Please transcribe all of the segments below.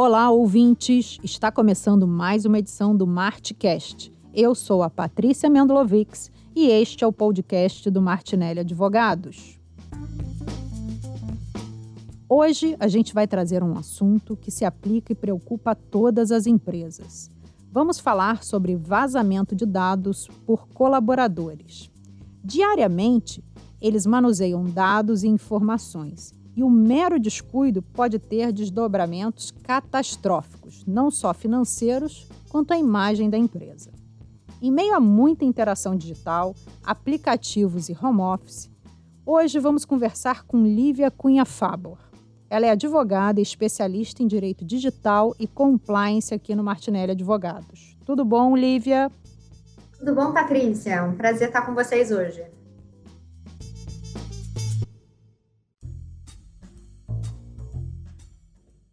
Olá, ouvintes! Está começando mais uma edição do Martcast. Eu sou a Patrícia Mendlovics e este é o podcast do Martinelli Advogados. Hoje a gente vai trazer um assunto que se aplica e preocupa todas as empresas. Vamos falar sobre vazamento de dados por colaboradores. Diariamente, eles manuseiam dados e informações e o mero descuido pode ter desdobramentos catastróficos, não só financeiros, quanto à imagem da empresa. Em meio a muita interação digital, aplicativos e home office, hoje vamos conversar com Lívia Cunha Fabor. Ela é advogada e especialista em direito digital e compliance aqui no Martinelli Advogados. Tudo bom, Lívia? Tudo bom, Patrícia? É um prazer estar com vocês hoje.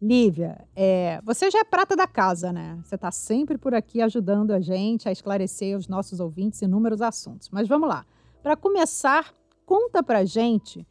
Lívia, é, você já é prata da casa, né? Você está sempre por aqui ajudando a gente a esclarecer os nossos ouvintes inúmeros assuntos. Mas vamos lá. Para começar, conta para gente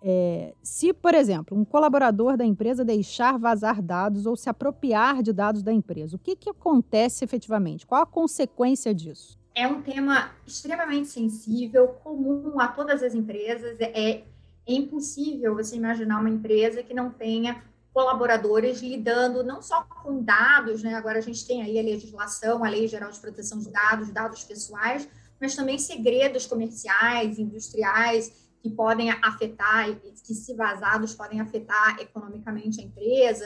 é, se, por exemplo, um colaborador da empresa deixar vazar dados ou se apropriar de dados da empresa. O que, que acontece efetivamente? Qual a consequência disso? É um tema extremamente sensível, comum a todas as empresas. É, é impossível você imaginar uma empresa que não tenha colaboradores lidando não só com dados, né? Agora a gente tem aí a legislação, a Lei Geral de Proteção de Dados, dados pessoais, mas também segredos comerciais, industriais que podem afetar, que se vazados podem afetar economicamente a empresa,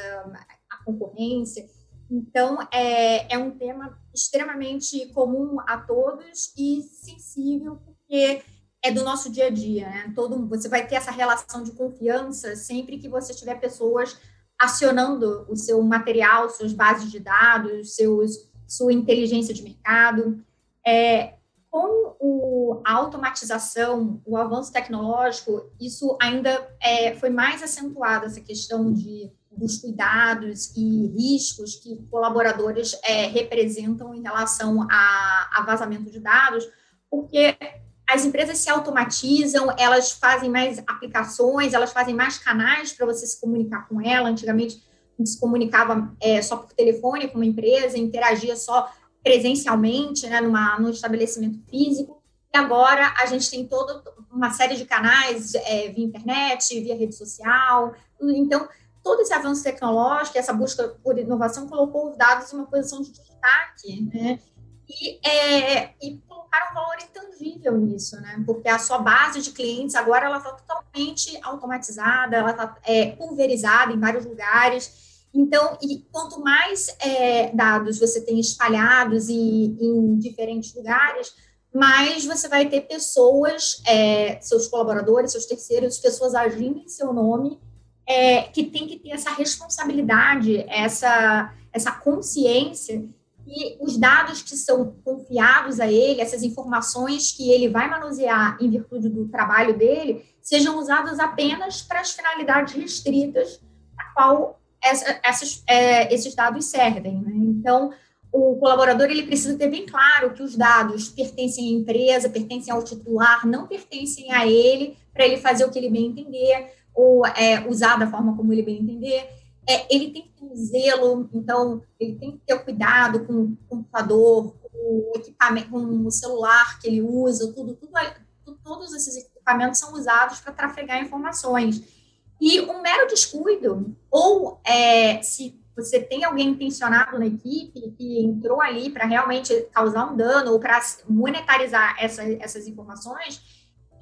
a concorrência. Então, é, é um tema extremamente comum a todos e sensível, porque é do nosso dia a dia, né? Todo, você vai ter essa relação de confiança sempre que você tiver pessoas acionando o seu material, suas bases de dados, seus, sua inteligência de mercado. É, com o, a automatização, o avanço tecnológico, isso ainda é, foi mais acentuado, essa questão de, dos cuidados e riscos que colaboradores é, representam em relação a, a vazamento de dados, porque as empresas se automatizam, elas fazem mais aplicações, elas fazem mais canais para você se comunicar com ela. Antigamente, a gente se comunicava é, só por telefone com uma empresa, interagia só presencialmente, né, numa, num estabelecimento físico. E agora a gente tem toda uma série de canais é, via internet, via rede social. Então, todo esse avanço tecnológico, essa busca por inovação, colocou os dados em uma posição de destaque, né? E, é, e colocaram um valor intangível nisso, né? Porque a sua base de clientes agora ela está totalmente automatizada, ela está é, pulverizada em vários lugares. Então, e quanto mais é, dados você tem espalhados e em diferentes lugares, mais você vai ter pessoas, é, seus colaboradores, seus terceiros, pessoas agindo em seu nome, é, que tem que ter essa responsabilidade, essa, essa consciência e os dados que são confiados a ele, essas informações que ele vai manusear em virtude do trabalho dele, sejam usadas apenas para as finalidades restritas a qual essa, essas, é, esses dados servem. Né? Então, o colaborador ele precisa ter bem claro que os dados pertencem à empresa, pertencem ao titular, não pertencem a ele, para ele fazer o que ele bem entender, ou é, usar da forma como ele bem entender é, ele tem que ter um zelo, então ele tem que ter cuidado com o computador, com o equipamento, com o celular que ele usa, tudo, tudo todos esses equipamentos são usados para trafegar informações. E um mero descuido, ou é, se você tem alguém intencionado na equipe que entrou ali para realmente causar um dano ou para monetarizar essa, essas informações,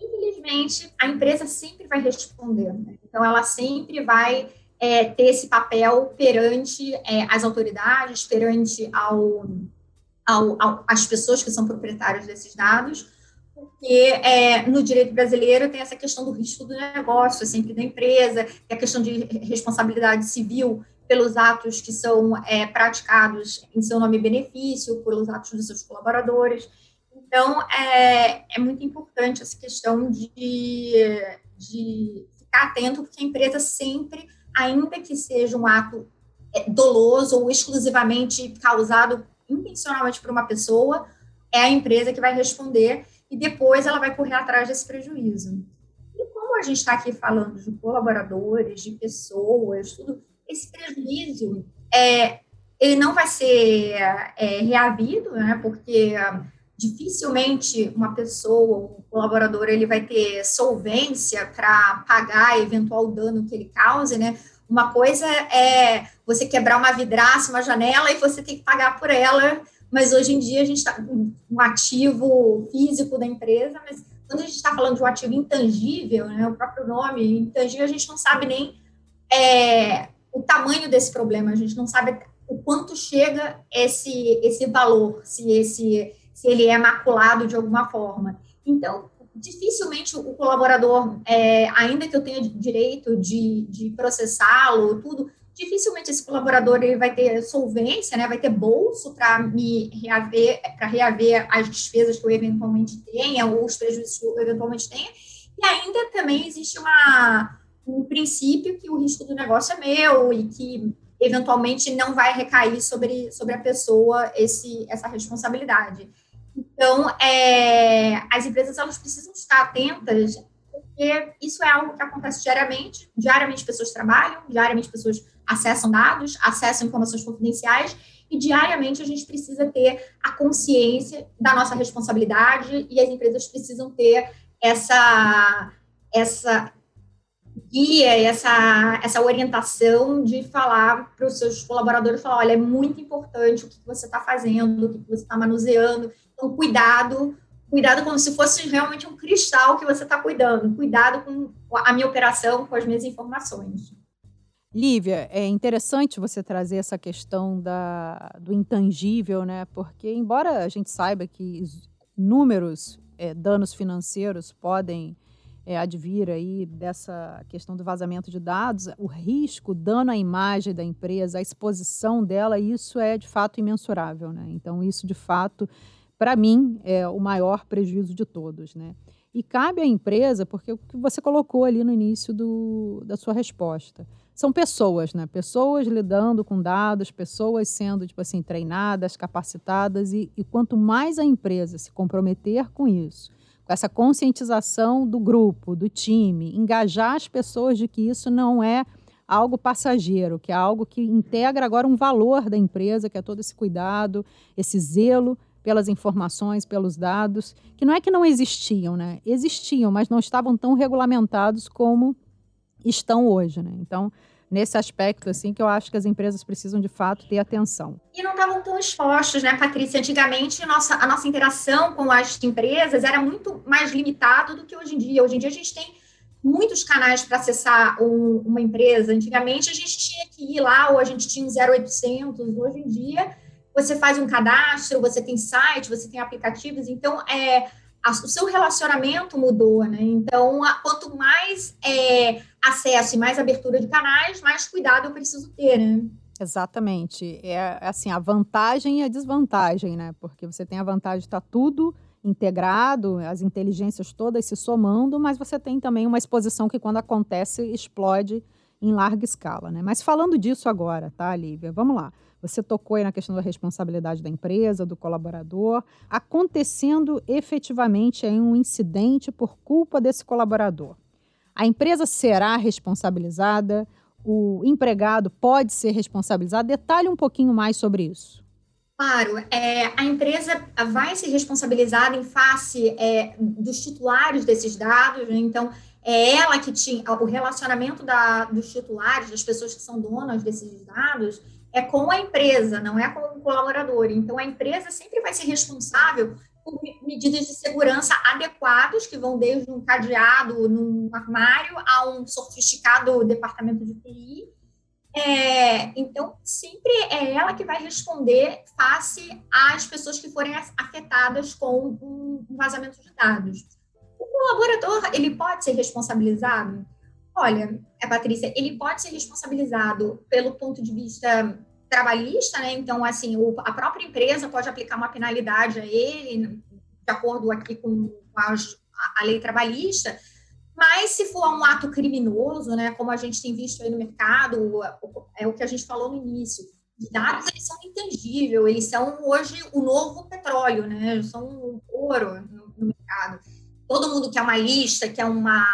infelizmente a empresa sempre vai responder. Né? Então, ela sempre vai é, ter esse papel perante é, as autoridades, perante ao, ao, ao, as pessoas que são proprietárias desses dados, porque é, no direito brasileiro tem essa questão do risco do negócio, é sempre da empresa, tem a questão de responsabilidade civil pelos atos que são é, praticados em seu nome e benefício, pelos atos dos seus colaboradores. Então, é, é muito importante essa questão de, de ficar atento, porque a empresa sempre ainda que seja um ato é, doloso ou exclusivamente causado intencionalmente por uma pessoa, é a empresa que vai responder e depois ela vai correr atrás desse prejuízo. E como a gente está aqui falando de colaboradores, de pessoas, tudo, esse prejuízo é, ele não vai ser é, reavido, né, porque dificilmente uma pessoa, um colaborador, ele vai ter solvência para pagar eventual dano que ele cause, né? Uma coisa é você quebrar uma vidraça, uma janela e você tem que pagar por ela, mas hoje em dia a gente está um ativo físico da empresa, mas quando a gente está falando de um ativo intangível, né, o próprio nome, intangível, a gente não sabe nem é, o tamanho desse problema, a gente não sabe o quanto chega esse, esse valor, se esse se ele é maculado de alguma forma. Então, dificilmente o colaborador, é, ainda que eu tenha direito de, de processá-lo, tudo, dificilmente esse colaborador ele vai ter solvência, né, vai ter bolso para me reaver, para reaver as despesas que eu eventualmente tenha ou os prejuízos que eu eventualmente tenha. E ainda também existe uma, um princípio que o risco do negócio é meu e que eventualmente não vai recair sobre, sobre a pessoa esse, essa responsabilidade. Então, é, as empresas elas precisam estar atentas, porque isso é algo que acontece diariamente. Diariamente, pessoas trabalham, diariamente, pessoas acessam dados, acessam informações confidenciais, e diariamente a gente precisa ter a consciência da nossa responsabilidade, e as empresas precisam ter essa, essa guia, essa, essa orientação de falar para os seus colaboradores, falar, olha, é muito importante o que você está fazendo, o que você está manuseando, então, cuidado, cuidado como se fosse realmente um cristal que você está cuidando, cuidado com a minha operação, com as minhas informações. Lívia, é interessante você trazer essa questão da, do intangível, né? Porque, embora a gente saiba que inúmeros é, danos financeiros podem é, advir aí dessa questão do vazamento de dados, o risco, o dano à imagem da empresa, a exposição dela, isso é de fato imensurável, né? Então, isso de fato para mim, é o maior prejuízo de todos. Né? E cabe à empresa, porque o que você colocou ali no início do, da sua resposta. São pessoas, né? Pessoas lidando com dados, pessoas sendo, tipo assim, treinadas, capacitadas, e, e quanto mais a empresa se comprometer com isso, com essa conscientização do grupo, do time, engajar as pessoas de que isso não é algo passageiro, que é algo que integra agora um valor da empresa, que é todo esse cuidado, esse zelo pelas informações, pelos dados, que não é que não existiam, né? Existiam, mas não estavam tão regulamentados como estão hoje, né? Então, nesse aspecto, assim, que eu acho que as empresas precisam, de fato, ter atenção. E não estavam tão expostos, né, Patrícia? Antigamente, a nossa, a nossa interação com as empresas era muito mais limitada do que hoje em dia. Hoje em dia, a gente tem muitos canais para acessar um, uma empresa. Antigamente, a gente tinha que ir lá, ou a gente tinha um 0800. Hoje em dia, você faz um cadastro, você tem site, você tem aplicativos, então é, a, o seu relacionamento mudou, né? Então, a, quanto mais é, acesso e mais abertura de canais, mais cuidado eu preciso ter, né? Exatamente. É, assim, a vantagem e a desvantagem, né? Porque você tem a vantagem de estar tá tudo integrado, as inteligências todas se somando, mas você tem também uma exposição que, quando acontece, explode em larga escala, né? Mas falando disso agora, tá, Lívia? Vamos lá. Você tocou aí na questão da responsabilidade da empresa, do colaborador, acontecendo efetivamente aí um incidente por culpa desse colaborador. A empresa será responsabilizada? O empregado pode ser responsabilizado? Detalhe um pouquinho mais sobre isso. Claro, é, a empresa vai ser responsabilizada em face é, dos titulares desses dados, né? então é ela que tinha o relacionamento da, dos titulares, das pessoas que são donas desses dados, é com a empresa, não é com o colaborador. Então, a empresa sempre vai ser responsável por medidas de segurança adequadas, que vão desde um cadeado num armário a um sofisticado departamento de TI. É, então, sempre é ela que vai responder face às pessoas que forem afetadas com um vazamento de dados. O colaborador, ele pode ser responsabilizado? Olha, é, Patrícia, ele pode ser responsabilizado pelo ponto de vista trabalhista, né? Então, assim, o, a própria empresa pode aplicar uma penalidade a ele, de acordo aqui com a, a lei trabalhista, mas se for um ato criminoso, né, como a gente tem visto aí no mercado, é o que a gente falou no início, os dados eles são intangíveis, eles são hoje o novo petróleo, né, são ouro no, no mercado. Todo mundo quer uma lista, quer uma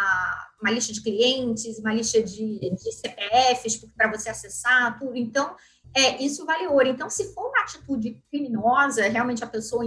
uma lista de clientes, uma lista de, de CPFs para você acessar, tudo. Então, é, isso vale ouro. Então, se for uma atitude criminosa, realmente a pessoa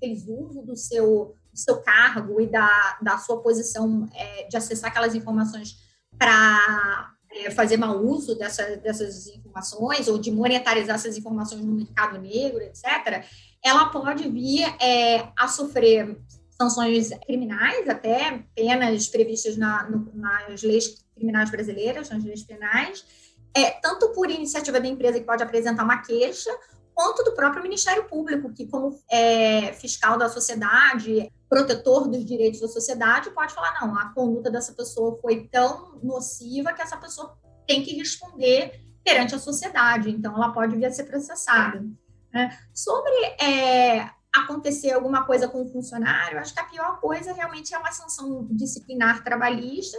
fez uso do seu, do seu cargo e da, da sua posição é, de acessar aquelas informações para é, fazer mau uso dessa, dessas informações ou de monetarizar essas informações no mercado negro, etc., ela pode vir é, a sofrer sanções criminais, até penas previstas na, no, nas leis criminais brasileiras, nas leis penais, é, tanto por iniciativa da empresa que pode apresentar uma queixa, quanto do próprio Ministério Público, que, como é, fiscal da sociedade, protetor dos direitos da sociedade, pode falar: não, a conduta dessa pessoa foi tão nociva que essa pessoa tem que responder perante a sociedade, então ela pode vir a ser processada. Né? Sobre é, acontecer alguma coisa com o funcionário, acho que a pior coisa realmente é uma sanção disciplinar trabalhista,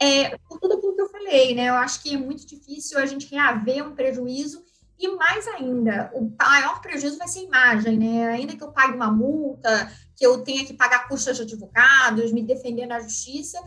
é, por tudo aquilo que eu falei, né? Eu acho que é muito difícil a gente reaver um prejuízo e mais ainda, o maior prejuízo vai ser a imagem, né? Ainda que eu pague uma multa, que eu tenha que pagar custas de advogados, me defender na justiça,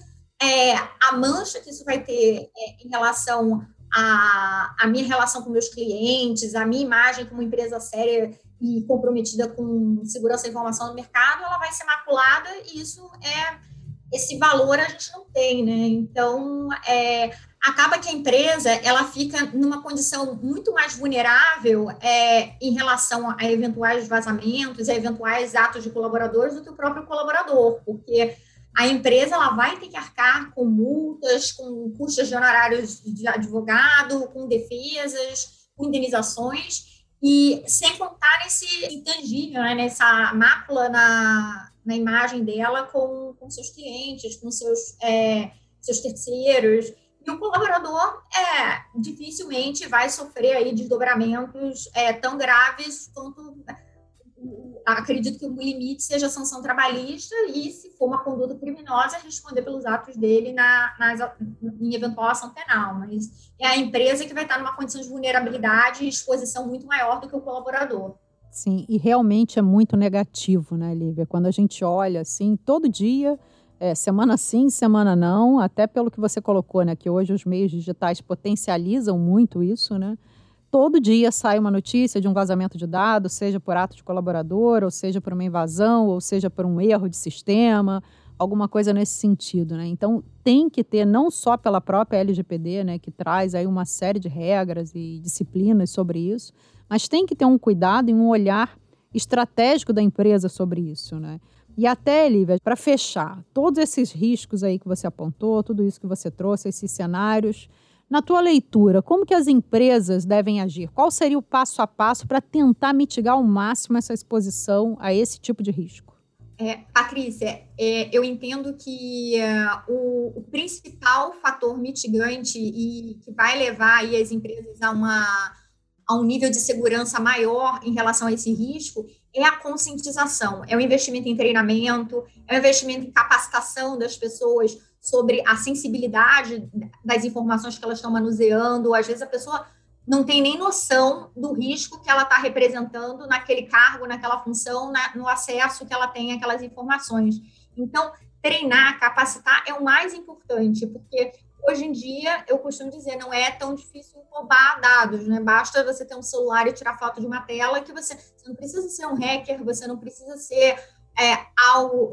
é, a mancha que isso vai ter é, em relação à, à minha relação com meus clientes, a minha imagem como empresa séria e comprometida com segurança da informação no mercado, ela vai ser maculada e isso é esse valor a gente não tem, né? Então, é, acaba que a empresa ela fica numa condição muito mais vulnerável é, em relação a eventuais vazamentos, a eventuais atos de colaboradores do que o próprio colaborador, porque a empresa ela vai ter que arcar com multas, com custos de honorários de advogado, com defesas, com indenizações, e sem contar nesse intangível, né, nessa mácula na, na imagem dela com, com seus clientes, com seus, é, seus terceiros. E o colaborador é, dificilmente vai sofrer aí desdobramentos é, tão graves quanto acredito que o limite seja a sanção trabalhista e, se for uma conduta criminosa, responder pelos atos dele na, em eventual ação penal. Mas é a empresa que vai estar numa condição de vulnerabilidade e exposição muito maior do que o colaborador. Sim, e realmente é muito negativo, né, Lívia? Quando a gente olha assim, todo dia é, semana sim, semana não, até pelo que você colocou, né? Que hoje os meios digitais potencializam muito isso, né? Todo dia sai uma notícia de um vazamento de dados, seja por ato de colaborador, ou seja por uma invasão, ou seja por um erro de sistema, alguma coisa nesse sentido, né? Então tem que ter não só pela própria LGPD, né, que traz aí uma série de regras e disciplinas sobre isso, mas tem que ter um cuidado e um olhar estratégico da empresa sobre isso, né? E até, Lívia, para fechar, todos esses riscos aí que você apontou, tudo isso que você trouxe, esses cenários, na tua leitura, como que as empresas devem agir? Qual seria o passo a passo para tentar mitigar ao máximo essa exposição a esse tipo de risco? É, Patrícia, é, eu entendo que uh, o, o, principal fator mitigante e que vai levar as empresas a, uma, a um nível de segurança maior em relação a esse risco é a conscientização, é o investimento em treinamento, é o investimento em capacitação das pessoas sobre a sensibilidade das informações que elas estão manuseando. Às vezes a pessoa não tem nem noção do risco que ela está representando naquele cargo, naquela função, na, no acesso que ela tem àquelas informações. Então, treinar, capacitar é o mais importante, porque hoje em dia, eu costumo dizer, não é tão difícil roubar dados, né? Basta você ter um celular e tirar foto de uma tela que você, você não precisa ser um hacker, você não precisa ser é,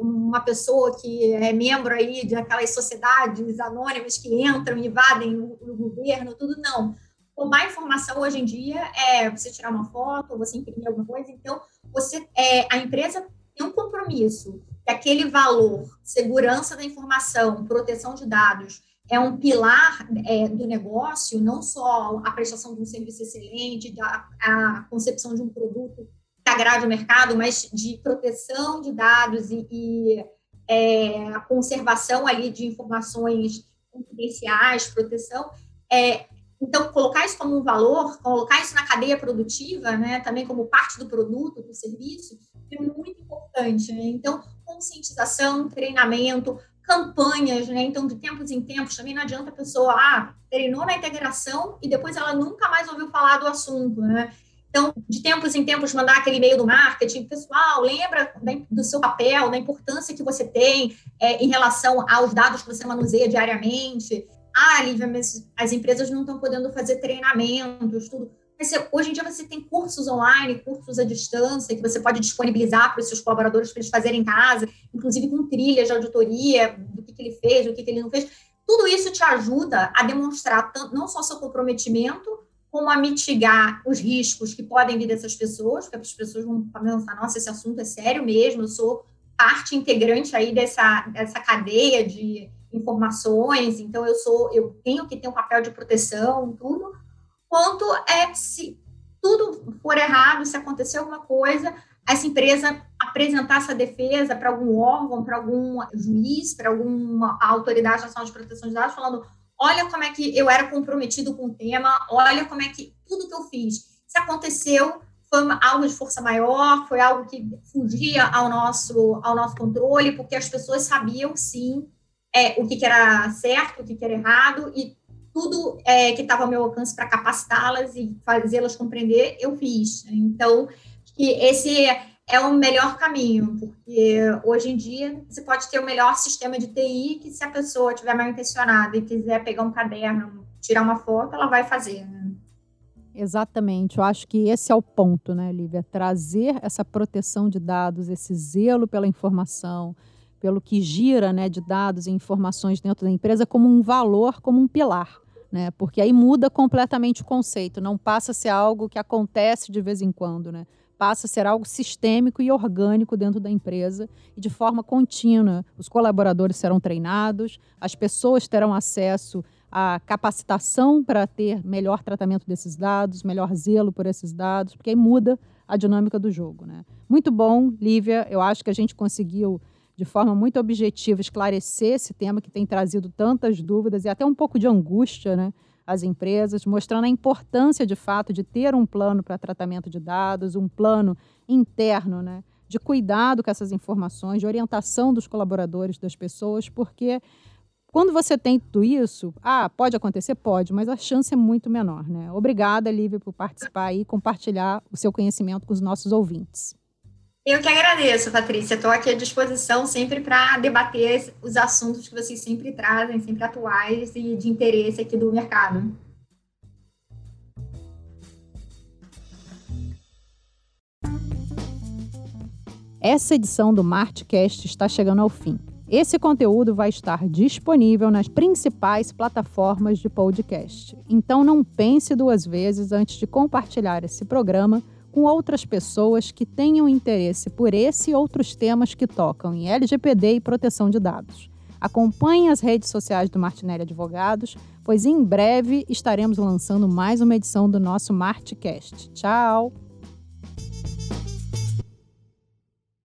uma pessoa que é membro aí de aquelas sociedades anônimas que entram e invadem o, o governo, tudo não. Tomar informação hoje em dia é você tirar uma foto, você imprimir alguma coisa, então você, é, a empresa tem um compromisso que aquele valor, segurança da informação, proteção de dados, é um pilar é, do negócio, não só a prestação de um serviço excelente, a, a concepção de um produto agrade o mercado, mas de proteção de dados e, e é, conservação ali de informações confidenciais, proteção. É, então, colocar isso como um valor, colocar isso na cadeia produtiva, né, também como parte do produto, do serviço, é muito importante. Né? Então, conscientização, treinamento, campanhas, né? Então, de tempos em tempos, também não adianta a pessoa, ah, treinou na integração e depois ela nunca mais ouviu falar do assunto, né? Então, de tempos em tempos, mandar aquele e-mail do marketing, pessoal, lembra do seu papel, da importância que você tem é, em relação aos dados que você manuseia diariamente. Ah, Lívia, mas as empresas não estão podendo fazer treinamentos, tudo. hoje em dia você tem cursos online, cursos à distância, que você pode disponibilizar para os seus colaboradores para eles fazerem em casa, inclusive com trilhas de auditoria do que, que ele fez, do que, que ele não fez. Tudo isso te ajuda a demonstrar não só seu comprometimento, como a mitigar os riscos que podem vir dessas pessoas, porque as pessoas vão pensar, nossa, esse assunto é sério mesmo, eu sou parte integrante aí dessa, dessa cadeia de informações, então eu sou, eu tenho que ter um papel de proteção, tudo, quanto é se tudo for errado, se acontecer alguma coisa, essa empresa apresentar essa defesa para algum órgão, para algum juiz, para alguma autoridade nacional de proteção de dados, falando: olha como é que eu era comprometido com o tema, olha como é que tudo que eu fiz, se aconteceu, foi algo de força maior, foi algo que fugia ao nosso, ao nosso controle, porque as pessoas sabiam, sim, é, o que, que era certo, o que, que era errado, e tudo é, que estava ao meu alcance para capacitá-las e fazê-las compreender, eu fiz. Então, que esse é o melhor caminho, porque hoje em dia você pode ter o melhor sistema de TI que se a pessoa estiver mal intencionada e quiser pegar um caderno, tirar uma foto, ela vai fazer. Né? Exatamente, eu acho que esse é o ponto, né, Lívia? Trazer essa proteção de dados, esse zelo pela informação, pelo que gira né, de dados e informações dentro da empresa como um valor, como um pilar né? Porque aí muda completamente o conceito, não passa a ser algo que acontece de vez em quando, né? Passa a ser algo sistêmico e orgânico dentro da empresa e de forma contínua. Os colaboradores serão treinados, as pessoas terão acesso à capacitação para ter melhor tratamento desses dados, melhor zelo por esses dados, porque aí muda a dinâmica do jogo, né? Muito bom, Lívia. Eu acho que a gente conseguiu de forma muito objetiva, esclarecer esse tema que tem trazido tantas dúvidas e até um pouco de angústia né, às empresas, mostrando a importância, de fato, de ter um plano para tratamento de dados, um plano interno, né, de cuidado com essas informações, de orientação dos colaboradores, das pessoas, porque quando você tem tudo isso, ah, pode acontecer? Pode, mas a chance é muito menor. Né? Obrigada, Lívia, por participar e compartilhar o seu conhecimento com os nossos ouvintes. Eu que agradeço, Patrícia. Estou aqui à disposição sempre para debater os assuntos que vocês sempre trazem, sempre atuais e de interesse aqui do mercado. Essa edição do Martcast está chegando ao fim. Esse conteúdo vai estar disponível nas principais plataformas de podcast. Então não pense duas vezes antes de compartilhar esse programa com outras pessoas que tenham interesse por esse e outros temas que tocam em LGPD e proteção de dados. Acompanhe as redes sociais do Martinelli Advogados, pois em breve estaremos lançando mais uma edição do nosso Martcast. Tchau!